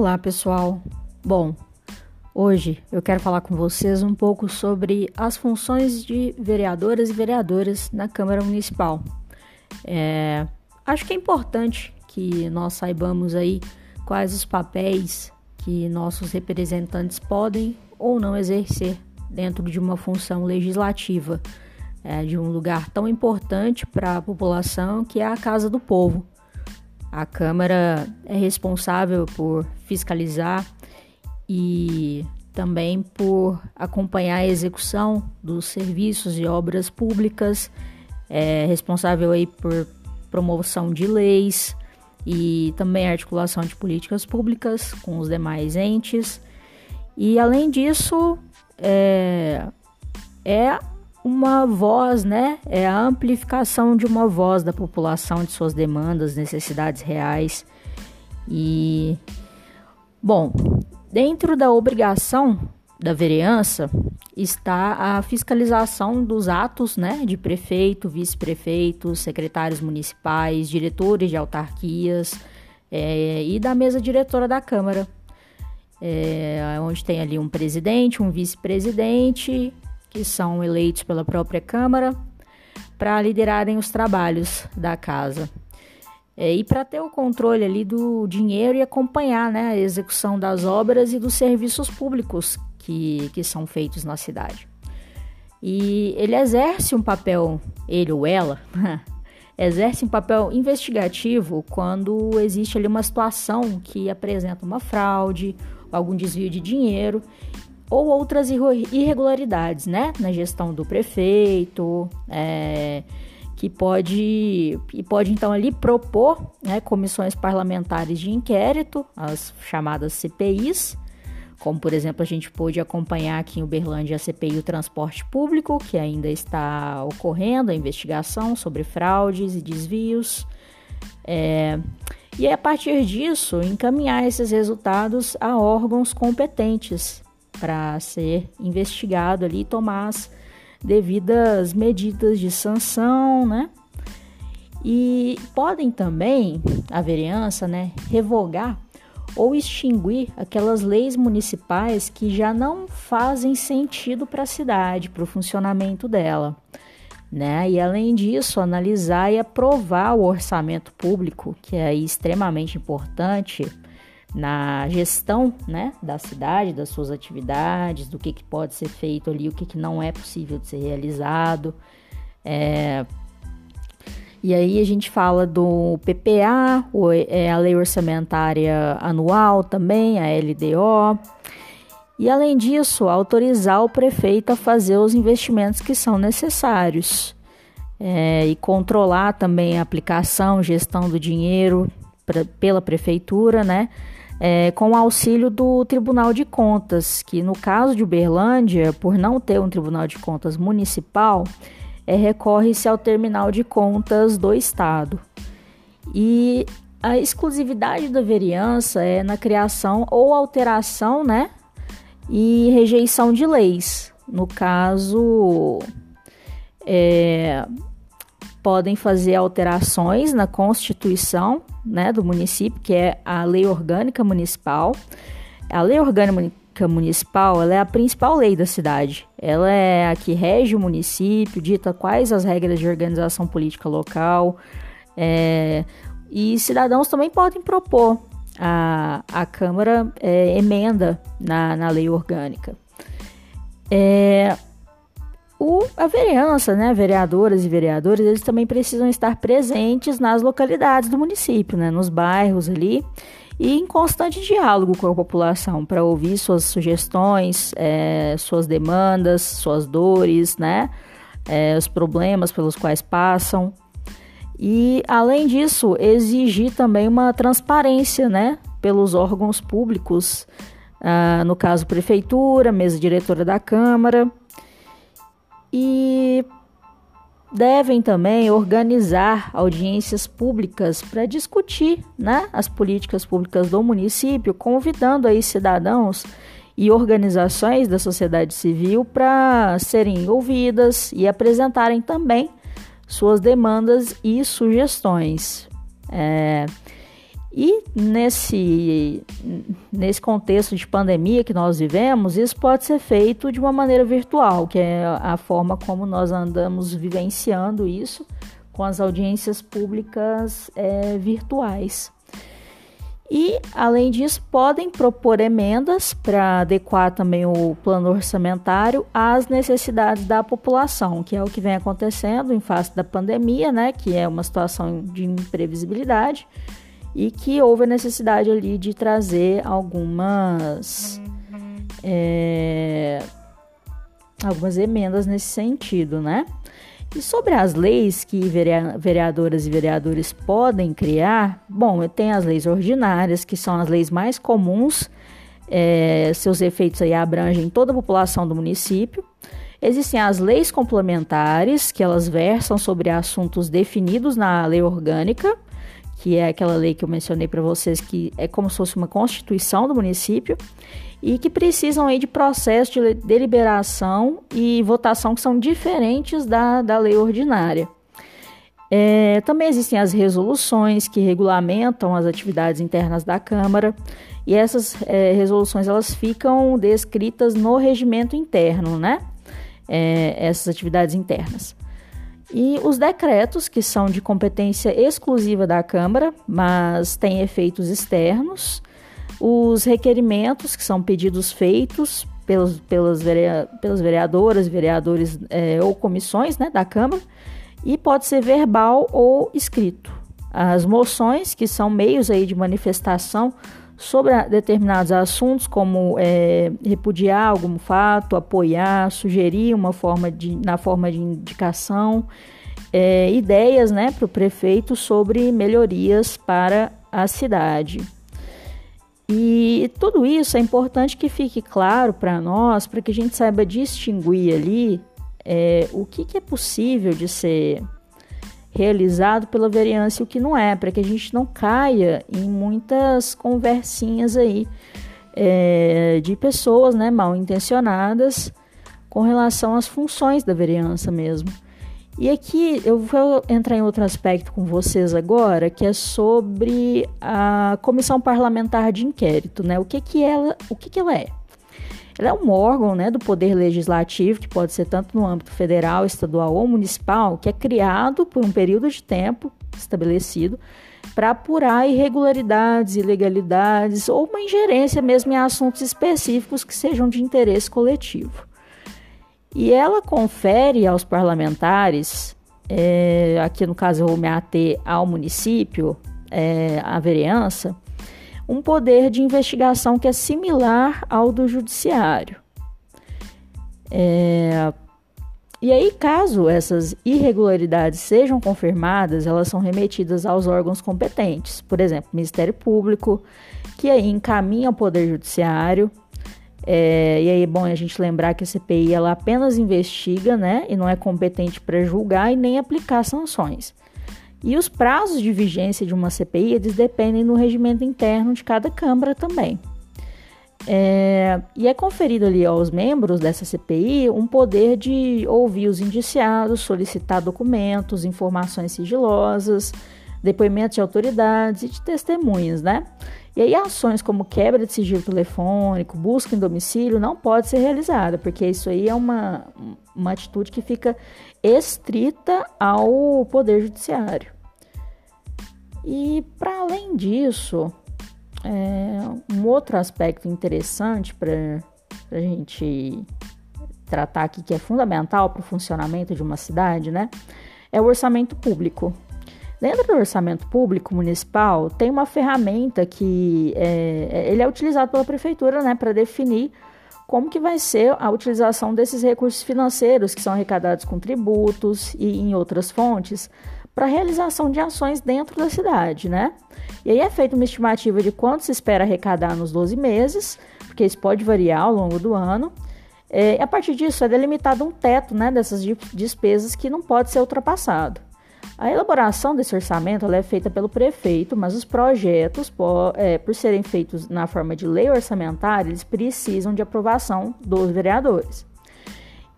Olá, pessoal. Bom, hoje eu quero falar com vocês um pouco sobre as funções de vereadoras e vereadoras na Câmara Municipal. É, acho que é importante que nós saibamos aí quais os papéis que nossos representantes podem ou não exercer dentro de uma função legislativa, é, de um lugar tão importante para a população que é a Casa do Povo. A Câmara é responsável por fiscalizar e também por acompanhar a execução dos serviços e obras públicas, é responsável aí por promoção de leis e também articulação de políticas públicas com os demais entes. E além disso, é, é uma voz, né? É a amplificação de uma voz da população de suas demandas, necessidades reais. E bom, dentro da obrigação da vereança está a fiscalização dos atos, né, de prefeito, vice-prefeito, secretários municipais, diretores de autarquias é, e da mesa diretora da Câmara, é, onde tem ali um presidente, um vice-presidente que são eleitos pela própria Câmara para liderarem os trabalhos da casa. É, e para ter o controle ali do dinheiro e acompanhar né, a execução das obras e dos serviços públicos que, que são feitos na cidade. E ele exerce um papel, ele ou ela, exerce um papel investigativo quando existe ali uma situação que apresenta uma fraude, algum desvio de dinheiro ou outras irregularidades, né, na gestão do prefeito, é, que pode e pode então ali propor né, comissões parlamentares de inquérito, as chamadas CPIs, como por exemplo a gente pôde acompanhar aqui em Uberlândia a CPI do transporte público, que ainda está ocorrendo a investigação sobre fraudes e desvios. É, e a partir disso encaminhar esses resultados a órgãos competentes para ser investigado ali e tomar as devidas medidas de sanção, né? E podem também, a vereança, né, revogar ou extinguir aquelas leis municipais que já não fazem sentido para a cidade, para o funcionamento dela. Né? E além disso, analisar e aprovar o orçamento público, que é extremamente importante na gestão né, da cidade, das suas atividades, do que, que pode ser feito ali, o que, que não é possível de ser realizado. É, e aí a gente fala do PPA, é a Lei Orçamentária Anual também, a LDO. E além disso, autorizar o prefeito a fazer os investimentos que são necessários. É, e controlar também a aplicação, gestão do dinheiro pra, pela prefeitura, né? É, com o auxílio do Tribunal de Contas, que no caso de Uberlândia, por não ter um Tribunal de Contas municipal, é, recorre-se ao Terminal de Contas do Estado. E a exclusividade da vereança é na criação ou alteração, né, e rejeição de leis. No caso, é, podem fazer alterações na Constituição né, do município, que é a Lei Orgânica Municipal. A Lei Orgânica Municipal é a principal lei da cidade. Ela é a que rege o município, dita quais as regras de organização política local. É, e cidadãos também podem propor a, a Câmara é, emenda na, na lei orgânica. É, o, a vereança, né, vereadoras e vereadores, eles também precisam estar presentes nas localidades do município, né, nos bairros ali, e em constante diálogo com a população para ouvir suas sugestões, é, suas demandas, suas dores, né, é, os problemas pelos quais passam. E, além disso, exigir também uma transparência, né, pelos órgãos públicos, ah, no caso, prefeitura, mesa diretora da Câmara, e devem também organizar audiências públicas para discutir né, as políticas públicas do município, convidando aí cidadãos e organizações da sociedade civil para serem ouvidas e apresentarem também suas demandas e sugestões. É, E nesse, nesse contexto de pandemia que nós vivemos, isso pode ser feito de uma maneira virtual, que é a forma como nós andamos vivenciando isso com as audiências públicas é, virtuais. E, além disso, podem propor emendas para adequar também o plano orçamentário às necessidades da população, que é o que vem acontecendo em face da pandemia, né, que é uma situação de imprevisibilidade e que houve a necessidade ali de trazer algumas é, algumas emendas nesse sentido, né? E sobre as leis que vereadoras e vereadores podem criar, bom, tem as leis ordinárias, que são as leis mais comuns, é, seus efeitos aí abrangem toda a população do município. Existem as leis complementares, que elas versam sobre assuntos definidos na lei orgânica, que é aquela lei que eu mencionei para vocês, que é como se fosse uma constituição do município e que precisam aí de processo de deliberação e votação que são diferentes da, da lei ordinária. É, também existem as resoluções que regulamentam as atividades internas da Câmara e essas é, resoluções elas ficam descritas no regimento interno, né? É, essas atividades internas. E os decretos, que são de competência exclusiva da Câmara, mas têm efeitos externos, os requerimentos, que são pedidos feitos pelos, pelas, verea, pelas vereadoras, vereadores é, ou comissões né, da Câmara, e pode ser verbal ou escrito. As moções, que são meios aí de manifestação sobre determinados assuntos, como é, repudiar algum fato, apoiar, sugerir uma forma de, na forma de indicação, é, ideias né, para o prefeito sobre melhorias para a cidade. E tudo isso é importante que fique claro para nós, para que a gente saiba distinguir ali é, o que, que é possível de ser realizado pela vereança e o que não é, para que a gente não caia em muitas conversinhas aí é, de pessoas né, mal intencionadas com relação às funções da vereança mesmo. E aqui eu vou entrar em outro aspecto com vocês agora, que é sobre a comissão parlamentar de inquérito, né? O que que ela, o que que ela é? Ela é um órgão, né, do poder legislativo que pode ser tanto no âmbito federal, estadual ou municipal, que é criado por um período de tempo estabelecido para apurar irregularidades, ilegalidades ou uma ingerência mesmo em assuntos específicos que sejam de interesse coletivo. E ela confere aos parlamentares, é, aqui no caso eu vou me ater ao município, é, à vereança, um poder de investigação que é similar ao do judiciário. É, e aí, caso essas irregularidades sejam confirmadas, elas são remetidas aos órgãos competentes, por exemplo, Ministério Público, que aí encaminha ao Poder Judiciário é, e aí é bom a gente lembrar que a CPI ela apenas investiga, né, e não é competente para julgar e nem aplicar sanções. E os prazos de vigência de uma CPI eles dependem do regimento interno de cada Câmara também. É, e é conferido ali aos membros dessa CPI um poder de ouvir os indiciados, solicitar documentos, informações sigilosas, depoimentos de autoridades e de testemunhas, né? E aí ações como quebra de sigilo telefônico, busca em domicílio não pode ser realizada, porque isso aí é uma, uma atitude que fica estrita ao poder judiciário. E para além disso, é, um outro aspecto interessante para a gente tratar aqui que é fundamental para o funcionamento de uma cidade, né, é o orçamento público. Dentro do orçamento público municipal, tem uma ferramenta que é, é, ele é utilizado pela prefeitura né, para definir como que vai ser a utilização desses recursos financeiros que são arrecadados com tributos e em outras fontes para realização de ações dentro da cidade, né? E aí é feita uma estimativa de quanto se espera arrecadar nos 12 meses, porque isso pode variar ao longo do ano. É, a partir disso é delimitado um teto né, dessas despesas que não pode ser ultrapassado. A elaboração desse orçamento é feita pelo prefeito, mas os projetos, por, é, por serem feitos na forma de lei orçamentária, eles precisam de aprovação dos vereadores.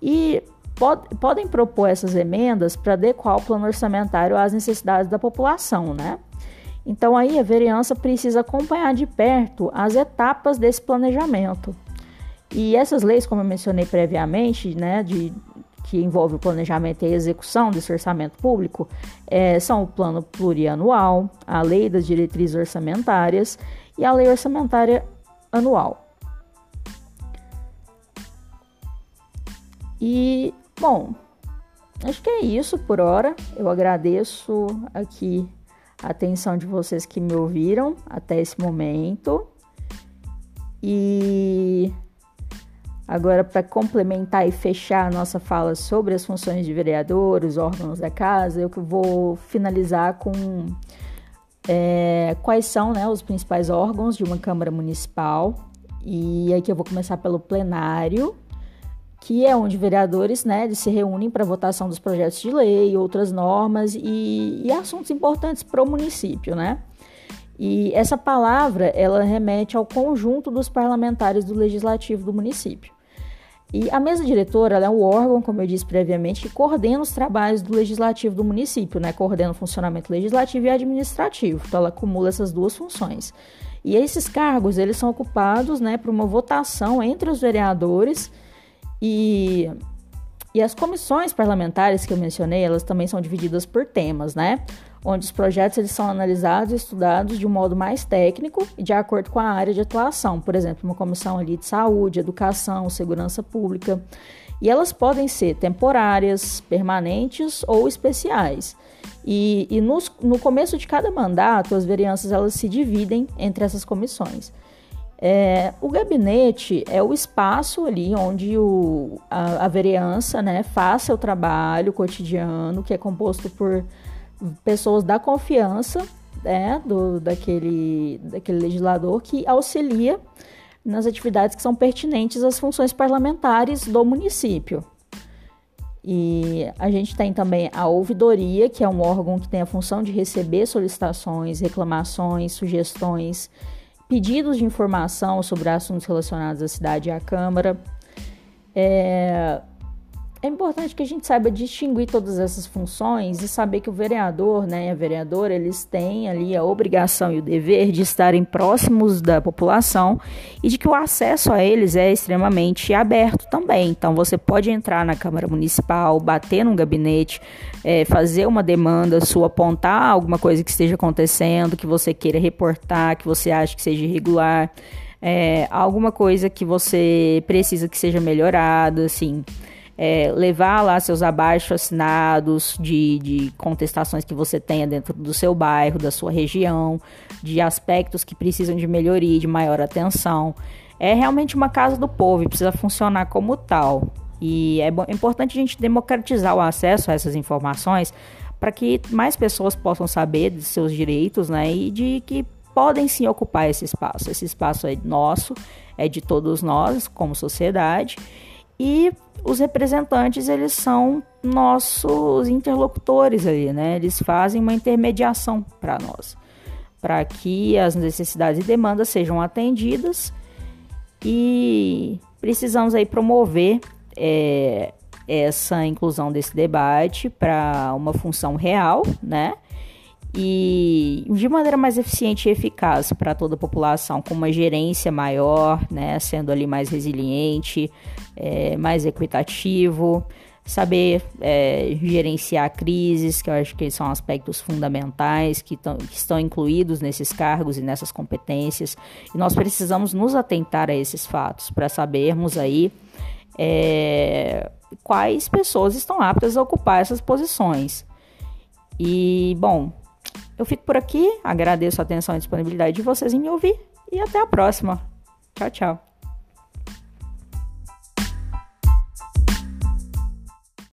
E pod, podem propor essas emendas para adequar o plano orçamentário às necessidades da população, né? Então aí a vereança precisa acompanhar de perto as etapas desse planejamento. E essas leis, como eu mencionei previamente, né, de, que envolve o planejamento e a execução desse orçamento público, é, são o plano plurianual, a lei das diretrizes orçamentárias e a lei orçamentária anual. E, bom, acho que é isso por hora. Eu agradeço aqui a atenção de vocês que me ouviram até esse momento. E agora, para complementar e fechar a nossa fala sobre as funções de vereador, os órgãos da casa, eu vou finalizar com é, quais são né, os principais órgãos de uma Câmara Municipal. E aqui eu vou começar pelo plenário, que é onde vereadores né, se reúnem para votação dos projetos de lei, outras normas e, e assuntos importantes para o município, né? E essa palavra ela remete ao conjunto dos parlamentares do legislativo do município. E a mesa diretora é o órgão, como eu disse previamente, que coordena os trabalhos do legislativo do município, né? Coordena o funcionamento legislativo e administrativo. Então, ela acumula essas duas funções. E esses cargos, eles são ocupados, né, por uma votação entre os vereadores e, e as comissões parlamentares que eu mencionei, elas também são divididas por temas, né? Onde os projetos eles são analisados e estudados de um modo mais técnico e de acordo com a área de atuação. Por exemplo, uma comissão ali de saúde, educação, segurança pública. E elas podem ser temporárias, permanentes ou especiais. E, e nos, no começo de cada mandato, as vereanças elas se dividem entre essas comissões. É, o gabinete é o espaço ali onde o, a, a vereança né, faz seu trabalho cotidiano, que é composto por pessoas da confiança né, do, daquele, daquele legislador que auxilia nas atividades que são pertinentes às funções parlamentares do município. E a gente tem também a ouvidoria, que é um órgão que tem a função de receber solicitações, reclamações, sugestões pedidos de informação sobre assuntos relacionados à cidade e à Câmara. É, é importante que a gente saiba distinguir todas essas funções e saber que o vereador né, a vereadora eles têm ali a obrigação e o dever de estarem próximos da população e de que o acesso a eles é extremamente aberto também. Então você pode entrar na Câmara Municipal, bater num gabinete, é, fazer uma demanda sua, apontar alguma coisa que esteja acontecendo, que você queira reportar, que você acha que seja irregular, é, alguma coisa que você precisa que seja melhorada, assim é, levar lá seus abaixo assinados de, de contestações que você tenha dentro do seu bairro, da sua região, de aspectos que precisam de melhoria, de maior atenção. É realmente uma casa do povo e precisa funcionar como tal. E é, é importante a gente democratizar o acesso a essas informações para que mais pessoas possam saber de seus direitos, né? E de que podem sim ocupar esse espaço. Esse espaço é nosso, é de todos nós como sociedade. E os representantes eles são nossos interlocutores ali, né? Eles fazem uma intermediação para nós, para que as necessidades e demandas sejam atendidas e precisamos aí promover é, essa inclusão desse debate para uma função real, né? E de maneira mais eficiente e eficaz para toda a população, com uma gerência maior, né, sendo ali mais resiliente, é, mais equitativo, saber é, gerenciar crises, que eu acho que são aspectos fundamentais que, tão, que estão incluídos nesses cargos e nessas competências, e nós precisamos nos atentar a esses fatos para sabermos aí é, quais pessoas estão aptas a ocupar essas posições. E, bom, eu fico por aqui, agradeço a atenção e disponibilidade de vocês em me ouvir e até a próxima. Tchau, tchau.